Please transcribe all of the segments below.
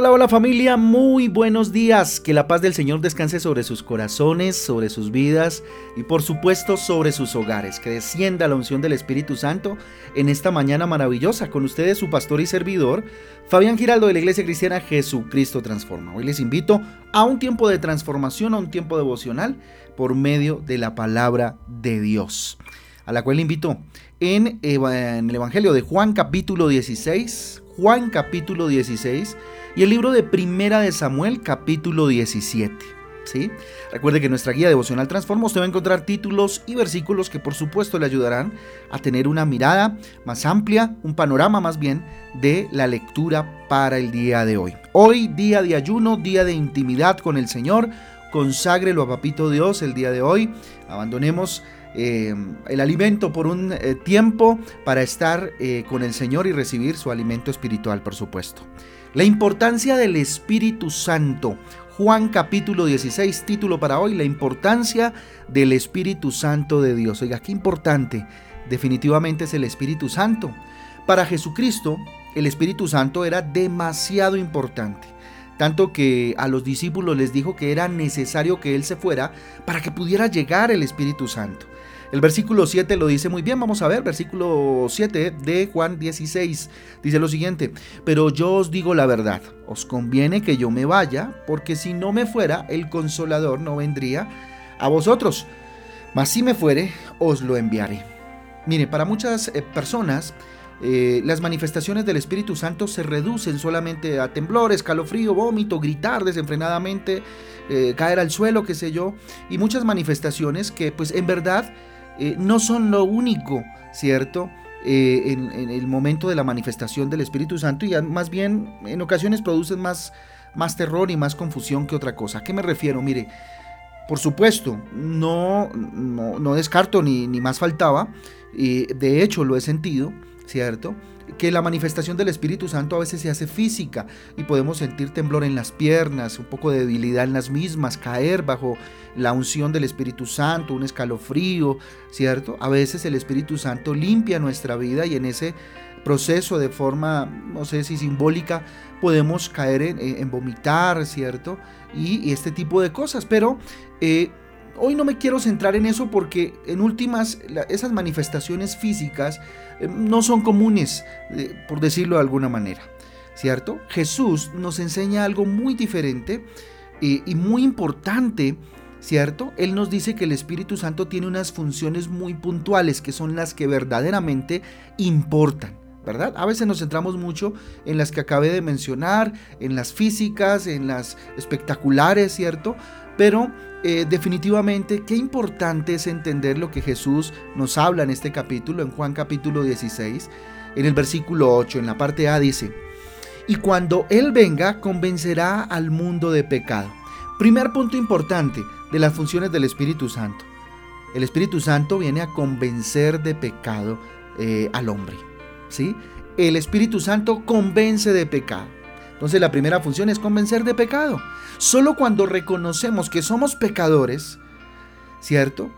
Hola, hola familia, muy buenos días. Que la paz del Señor descanse sobre sus corazones, sobre sus vidas y por supuesto sobre sus hogares. Que descienda la unción del Espíritu Santo en esta mañana maravillosa. Con ustedes su pastor y servidor, Fabián Giraldo de la Iglesia Cristiana Jesucristo Transforma. Hoy les invito a un tiempo de transformación, a un tiempo devocional por medio de la palabra de Dios. A la cual invito en, en el Evangelio de Juan capítulo 16. Juan capítulo 16 y el libro de Primera de Samuel capítulo 17. ¿Sí? Recuerde que nuestra guía devocional Transforma usted va a encontrar títulos y versículos que por supuesto le ayudarán a tener una mirada más amplia, un panorama más bien de la lectura para el día de hoy. Hoy día de ayuno, día de intimidad con el Señor, conságrelo a Papito Dios el día de hoy, abandonemos eh, el alimento por un eh, tiempo para estar eh, con el Señor y recibir su alimento espiritual por supuesto. La importancia del Espíritu Santo. Juan capítulo 16, título para hoy, la importancia del Espíritu Santo de Dios. Oiga, qué importante. Definitivamente es el Espíritu Santo. Para Jesucristo, el Espíritu Santo era demasiado importante. Tanto que a los discípulos les dijo que era necesario que Él se fuera para que pudiera llegar el Espíritu Santo. El versículo 7 lo dice muy bien, vamos a ver, versículo 7 de Juan 16. Dice lo siguiente, pero yo os digo la verdad, os conviene que yo me vaya, porque si no me fuera, el consolador no vendría a vosotros, mas si me fuere, os lo enviaré. Mire, para muchas eh, personas, eh, las manifestaciones del Espíritu Santo se reducen solamente a temblor, escalofrío, vómito, gritar desenfrenadamente, eh, caer al suelo, qué sé yo, y muchas manifestaciones que pues en verdad eh, no son lo único, ¿cierto? En, el momento de la manifestación del Espíritu Santo y más bien en ocasiones producen más, más terror y más confusión que otra cosa. ¿A qué me refiero? Mire, por supuesto, no, no, descarto ni, ni, más faltaba, de hecho lo he sentido, ¿cierto? que la manifestación del Espíritu Santo a veces se hace física y podemos sentir temblor en las piernas, un poco de debilidad en las mismas, caer bajo la unción del Espíritu Santo, un escalofrío, ¿cierto? A veces el Espíritu Santo limpia nuestra vida y en ese proceso de forma, no sé si simbólica, podemos caer en, vomitar, ¿cierto? Y, este tipo de cosas, pero... Eh, hoy no me quiero centrar en eso porque en últimas esas manifestaciones físicas eh, no son comunes, eh, por decirlo de alguna manera, ¿cierto? Jesús nos enseña algo muy diferente eh, y muy importante, ¿cierto? Él nos dice que el Espíritu Santo tiene unas funciones muy puntuales que son las que verdaderamente importan. ¿verdad? A veces nos centramos mucho en las que acabé de mencionar, en las físicas, en las espectaculares, ¿cierto? Pero eh, definitivamente qué importante es entender lo que Jesús nos habla en este capítulo, en Juan capítulo 16, en el versículo 8, en la parte A dice, y cuando Él venga convencerá al mundo de pecado. Primer punto importante de las funciones del Espíritu Santo. El Espíritu Santo viene a convencer de pecado eh, al hombre. ¿sí? El Espíritu Santo convence de pecado. Entonces la primera función es convencer de pecado. Solo cuando reconocemos que somos pecadores, ¿cierto?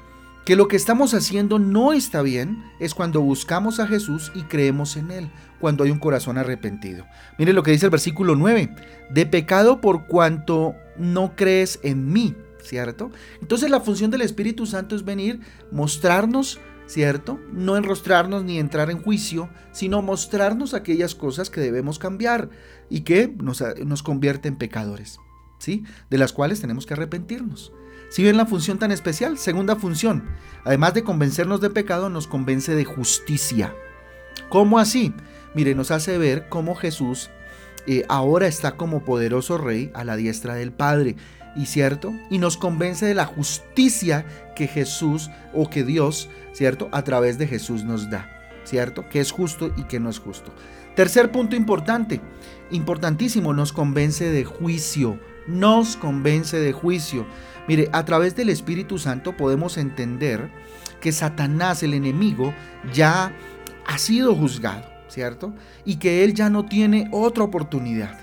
Que lo que estamos haciendo no está bien, es cuando buscamos a Jesús y creemos en Él, cuando hay un corazón arrepentido. Mire lo que dice el versículo 9, de pecado por cuanto no crees en mí, ¿cierto? Entonces la función del Espíritu Santo es venir, mostrarnos ¿cierto? No enrostrarnos ni entrar en juicio, sino mostrarnos aquellas cosas que debemos cambiar y que nos, nos convierte en pecadores, ¿sí? De las cuales tenemos que arrepentirnos. Si ven la función tan especial, segunda función, además de convencernos de pecado, nos convence de justicia. ¿Cómo así? Mire, nos hace ver cómo Jesús eh, ahora está como poderoso rey a la diestra del Padre y cierto, y nos convence de la justicia que Jesús o que Dios, cierto, a través de Jesús nos da, cierto, que es justo y que no es justo. Tercer punto importante, importantísimo, nos convence de juicio, nos convence de juicio. Mire, a través del Espíritu Santo podemos entender que Satanás, el enemigo, ya ha sido juzgado, ¿cierto? Y que él ya no tiene otra oportunidad,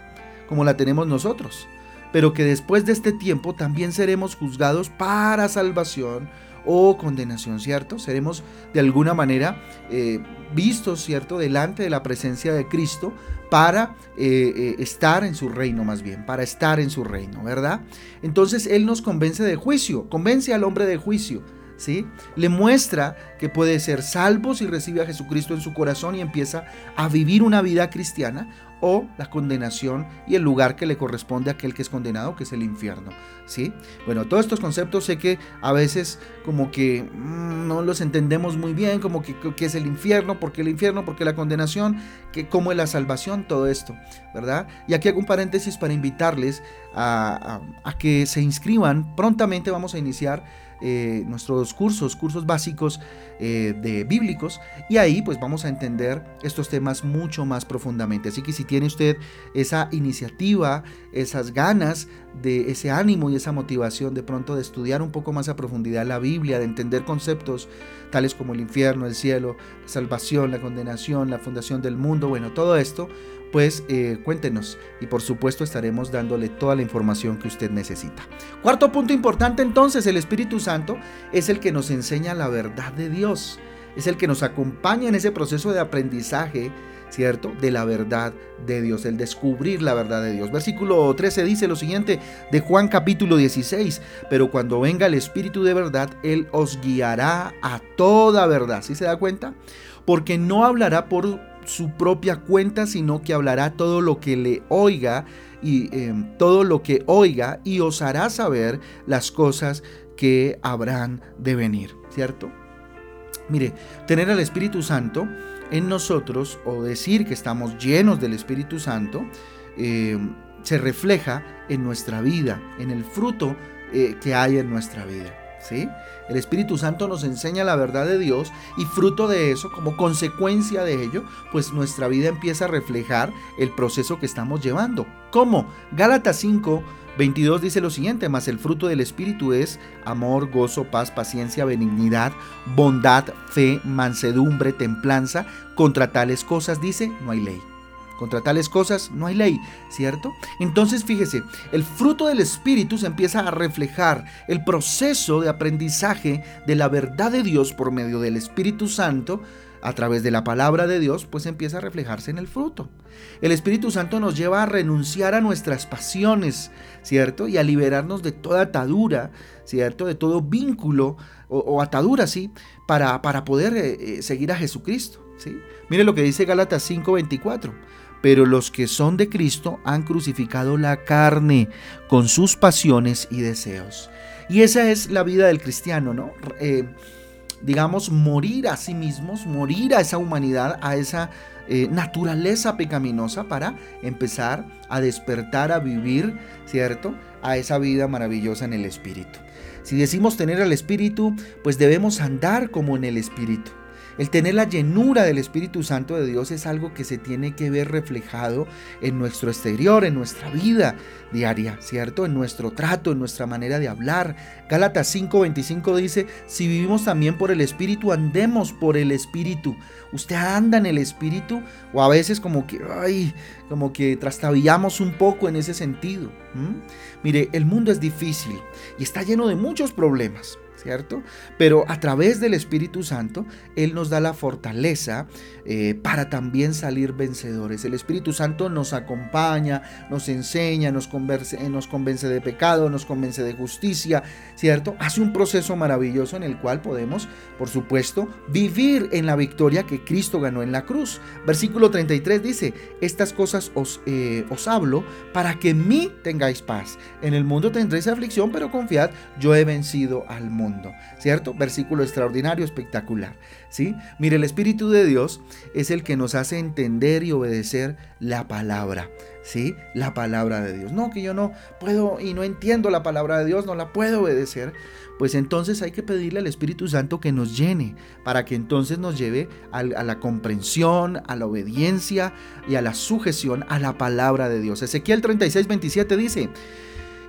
como la tenemos nosotros pero que después de este tiempo también seremos juzgados para salvación o condenación, ¿cierto? Seremos de alguna manera eh, vistos, ¿cierto? Delante de la presencia de Cristo para eh, eh, estar en su reino más bien, para estar en su reino, ¿verdad? Entonces Él nos convence de juicio, convence al hombre de juicio. ¿Sí? Le muestra que puede ser salvo si recibe a Jesucristo en su corazón y empieza a vivir una vida cristiana o la condenación y el lugar que le corresponde a aquel que es condenado, que es el infierno. ¿sí? Bueno, todos estos conceptos sé que a veces como que mm, no los entendemos muy bien, como que qué es el infierno, por qué el infierno, por qué la condenación, que, cómo es la salvación, todo esto, ¿verdad? Y aquí hago un paréntesis para invitarles a, a que se inscriban. Prontamente vamos a iniciar eh, nuestros cursos, cursos básicos eh, de bíblicos, y ahí pues vamos a entender estos temas mucho más profundamente. Así que si tiene usted esa iniciativa, esas ganas de ese ánimo y esa motivación de pronto de estudiar un poco más a profundidad la Biblia, de entender conceptos tales como el infierno, el cielo, la salvación, la condenación, la fundación del mundo, bueno, todo esto, pues eh, cuéntenos y por supuesto estaremos dándole toda la información que usted necesita. Cuarto punto importante entonces, el Espíritu Santo es el que nos enseña la verdad de Dios, es el que nos acompaña en ese proceso de aprendizaje, ¿cierto? De la verdad de Dios, el descubrir la verdad de Dios. Versículo 13 dice lo siguiente de Juan capítulo 16, pero cuando venga el Espíritu de verdad, Él os guiará a toda verdad. ¿Sí se da cuenta? Porque no hablará por su propia cuenta, sino que hablará todo lo que le oiga y em, todo lo que oiga y os hará saber las cosas que habrán de venir, ¿cierto? Mire, tener al Espíritu Santo en nosotros o decir que estamos llenos del Espíritu Santo em, se refleja en nuestra vida, en el fruto eh, que hay en nuestra vida. El Espíritu Santo nos enseña la verdad de Dios y fruto de eso, como consecuencia de ello, pues nuestra vida empieza a reflejar el proceso que estamos llevando. ¿Cómo? Gálatas 5, 22 dice lo siguiente, mas el fruto del Espíritu es amor, gozo, paz, paciencia, benignidad, bondad, fe, mansedumbre, templanza. Contra tales cosas dice, no hay ley. Contra tales cosas no hay ley, ¿cierto? Entonces fíjese, el fruto del Espíritu se empieza a reflejar el proceso de aprendizaje de la verdad de Dios por medio del Espíritu Santo a través de la palabra de Dios, pues empieza a reflejarse en el fruto. El Espíritu Santo nos lleva a renunciar a nuestras pasiones, ¿cierto? Y a liberarnos de toda atadura, ¿cierto? De todo vínculo o, atadura, ¿sí? Para, para poder eh, eh, seguir a Jesucristo, ¿sí? Mire lo que dice Gálatas 5:24 pero los que son de Cristo han crucificado la carne con sus pasiones y deseos. Y esa es la vida del cristiano, ¿no? Eh, digamos, morir a sí mismos, morir a esa humanidad, a esa eh, naturaleza pecaminosa para empezar a despertar, a vivir, ¿cierto? A esa vida maravillosa en el Espíritu. Si decimos tener al Espíritu, pues debemos andar como en el Espíritu. El tener la llenura del Espíritu Santo de Dios es algo que se tiene que ver reflejado en nuestro exterior, en nuestra vida diaria, ¿cierto? En nuestro trato, en nuestra manera de hablar. Gálatas 5:25 dice, si vivimos también por el Espíritu, andemos por el Espíritu. ¿Usted anda en el Espíritu? O a veces como que, ay, como que trastabillamos un poco en ese sentido. Mire, el mundo es difícil y está lleno de muchos problemas. ¿Cierto? Pero a través del Espíritu Santo, Él nos da la fortaleza eh, para también salir vencedores. El Espíritu Santo nos acompaña, nos enseña, nos, converse, nos convence de pecado, nos convence de justicia, ¿cierto? Hace un proceso maravilloso en el cual podemos, por supuesto, vivir en la victoria que Cristo ganó en la cruz. Versículo 33 dice, estas cosas os, eh, os hablo para que en mí tengáis paz. En el mundo tendréis aflicción, pero confiad, yo he vencido al mundo. ¿Cierto? Versículo extraordinario, espectacular, ¿sí? Mire, el Espíritu de Dios es el que nos hace entender y obedecer la palabra, ¿sí? La palabra de Dios. No, que yo no puedo y no entiendo la palabra de Dios, no la puedo obedecer. Pues entonces hay que pedirle al Espíritu Santo que nos llene, para que entonces nos lleve a, la comprensión, a la obediencia y a la sujeción a la palabra de Dios. Ezequiel 36, 27 dice,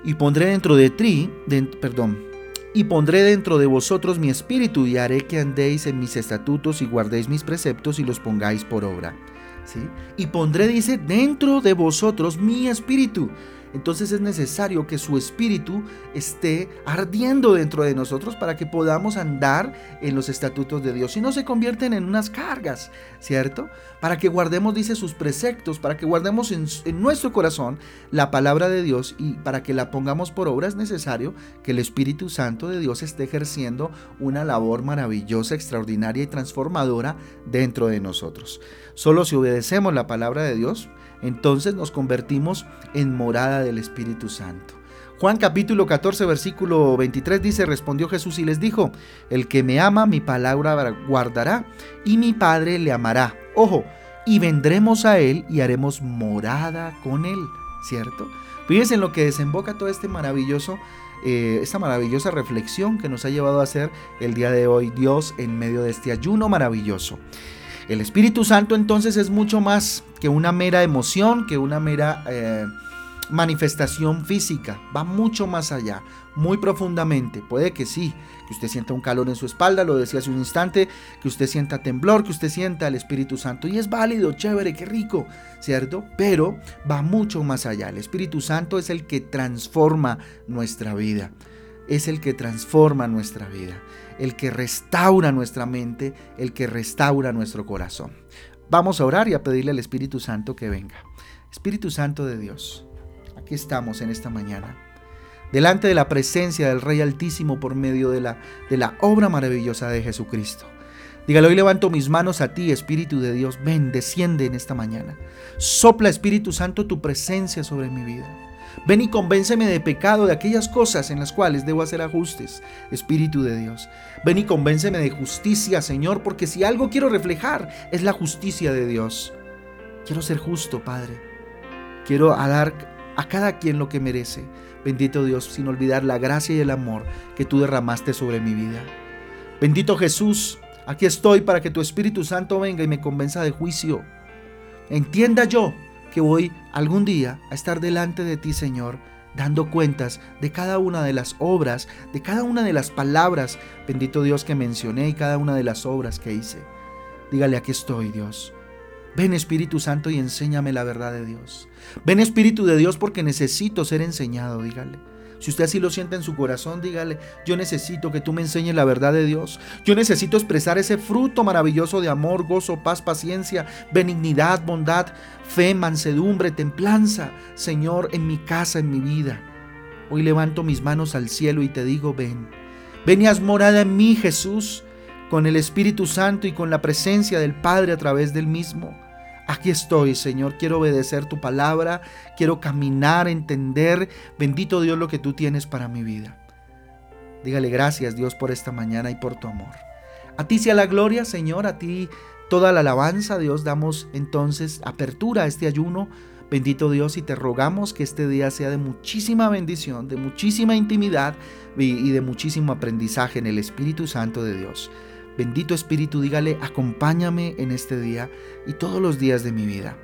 y pondré dentro de ti, perdón, y pondré dentro de vosotros mi espíritu y haré que andéis en mis estatutos y guardéis mis preceptos y los pongáis por obra. Y pondré, dice, dentro de vosotros mi espíritu. Entonces es necesario que su espíritu esté ardiendo dentro de nosotros para que podamos andar en los estatutos de Dios y no se convierten en unas cargas, ¿cierto? Para que guardemos, dice, sus preceptos, para que guardemos en, en nuestro corazón la palabra de Dios y para que la pongamos por obra es necesario que el Espíritu Santo de Dios esté ejerciendo una labor maravillosa, extraordinaria y transformadora dentro de nosotros. Solo si obedecemos la palabra de Dios, entonces nos convertimos en morada del Espíritu Santo. Juan capítulo 14 versículo 23 dice, respondió Jesús y les dijo, el que me ama mi palabra guardará y mi Padre le amará. Ojo, y vendremos a él y haremos morada con él, ¿cierto? Fíjense en lo que desemboca todo este maravilloso, eh, esta maravillosa reflexión que nos ha llevado a hacer el día de hoy Dios en medio de este ayuno maravilloso. El Espíritu Santo entonces es mucho más que una mera emoción, que una mera eh, manifestación física. Va mucho más allá, muy profundamente. Puede que sí, que usted sienta un calor en su espalda, lo decía hace un instante, que usted sienta temblor, que usted sienta el Espíritu Santo. Y es válido, chévere, qué rico, ¿cierto? Pero va mucho más allá. El Espíritu Santo es el que transforma nuestra vida es el que transforma nuestra vida, el que restaura nuestra mente, el que restaura nuestro corazón. Vamos a orar y a pedirle al Espíritu Santo que venga. Espíritu Santo de Dios, aquí estamos en esta mañana, delante de la presencia del Rey Altísimo por medio de la, de la obra maravillosa de Jesucristo. Dígalo, hoy levanto mis manos a ti, Espíritu de Dios, ven, desciende en esta mañana. Sopla, Espíritu Santo, tu presencia sobre mi vida. Ven y convénceme de pecado, de aquellas cosas en las cuales debo hacer ajustes, Espíritu de Dios. Ven y convénceme de justicia, Señor, porque si algo quiero reflejar es la justicia de Dios. Quiero ser justo, Padre. Quiero dar a cada quien lo que merece. Bendito Dios, sin olvidar la gracia y el amor que tú derramaste sobre mi vida. Bendito Jesús, aquí estoy para que tu Espíritu Santo venga y me convenza de juicio. Entienda yo que voy algún día a estar delante de ti, Señor, dando cuentas de cada una de las obras, de cada una de las palabras, bendito Dios que mencioné y cada una de las obras que hice. Dígale, aquí estoy, Dios. Ven Espíritu Santo y enséñame la verdad de Dios. Ven Espíritu de Dios porque necesito ser enseñado, dígale. Si usted así lo siente en su corazón, dígale, yo necesito que tú me enseñes la verdad de Dios. Yo necesito expresar ese fruto maravilloso de amor, gozo, paz, paciencia, benignidad, bondad, fe, mansedumbre, templanza, Señor, en mi casa, en mi vida. Hoy levanto mis manos al cielo y te digo, ven. Ven y haz morada en mí, Jesús, con el Espíritu Santo y con la presencia del Padre a través del mismo. Aquí estoy, Señor, quiero obedecer tu palabra, quiero caminar, entender, bendito Dios, lo que tú tienes para mi vida. Dígale gracias, Dios, por esta mañana y por tu amor. A ti sea la gloria, Señor, a ti toda la alabanza, Dios, damos entonces apertura a este ayuno. Bendito Dios, y te rogamos que este día sea de muchísima bendición, de muchísima intimidad y de muchísimo aprendizaje en el Espíritu Santo de Dios. Bendito Espíritu, dígale, acompáñame en este día y todos los días de mi vida.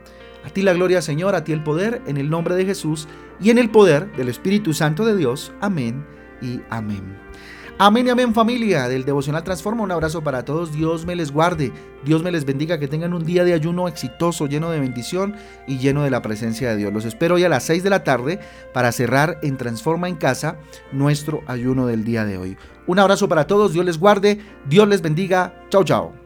A ti la gloria, Señor, a ti el poder, en el nombre de Jesús y en el poder del Espíritu Santo de Dios. Amén y amén. Amén y amén familia del Devocional Transforma. Un abrazo para todos. Dios me les guarde. Dios me les bendiga. Que tengan un día de ayuno exitoso, lleno de bendición y lleno de la presencia de Dios. Los espero hoy a las 6 de la tarde para cerrar en Transforma en Casa nuestro ayuno del día de hoy. Un abrazo para todos. Dios les guarde. Dios les bendiga. Chao, chao.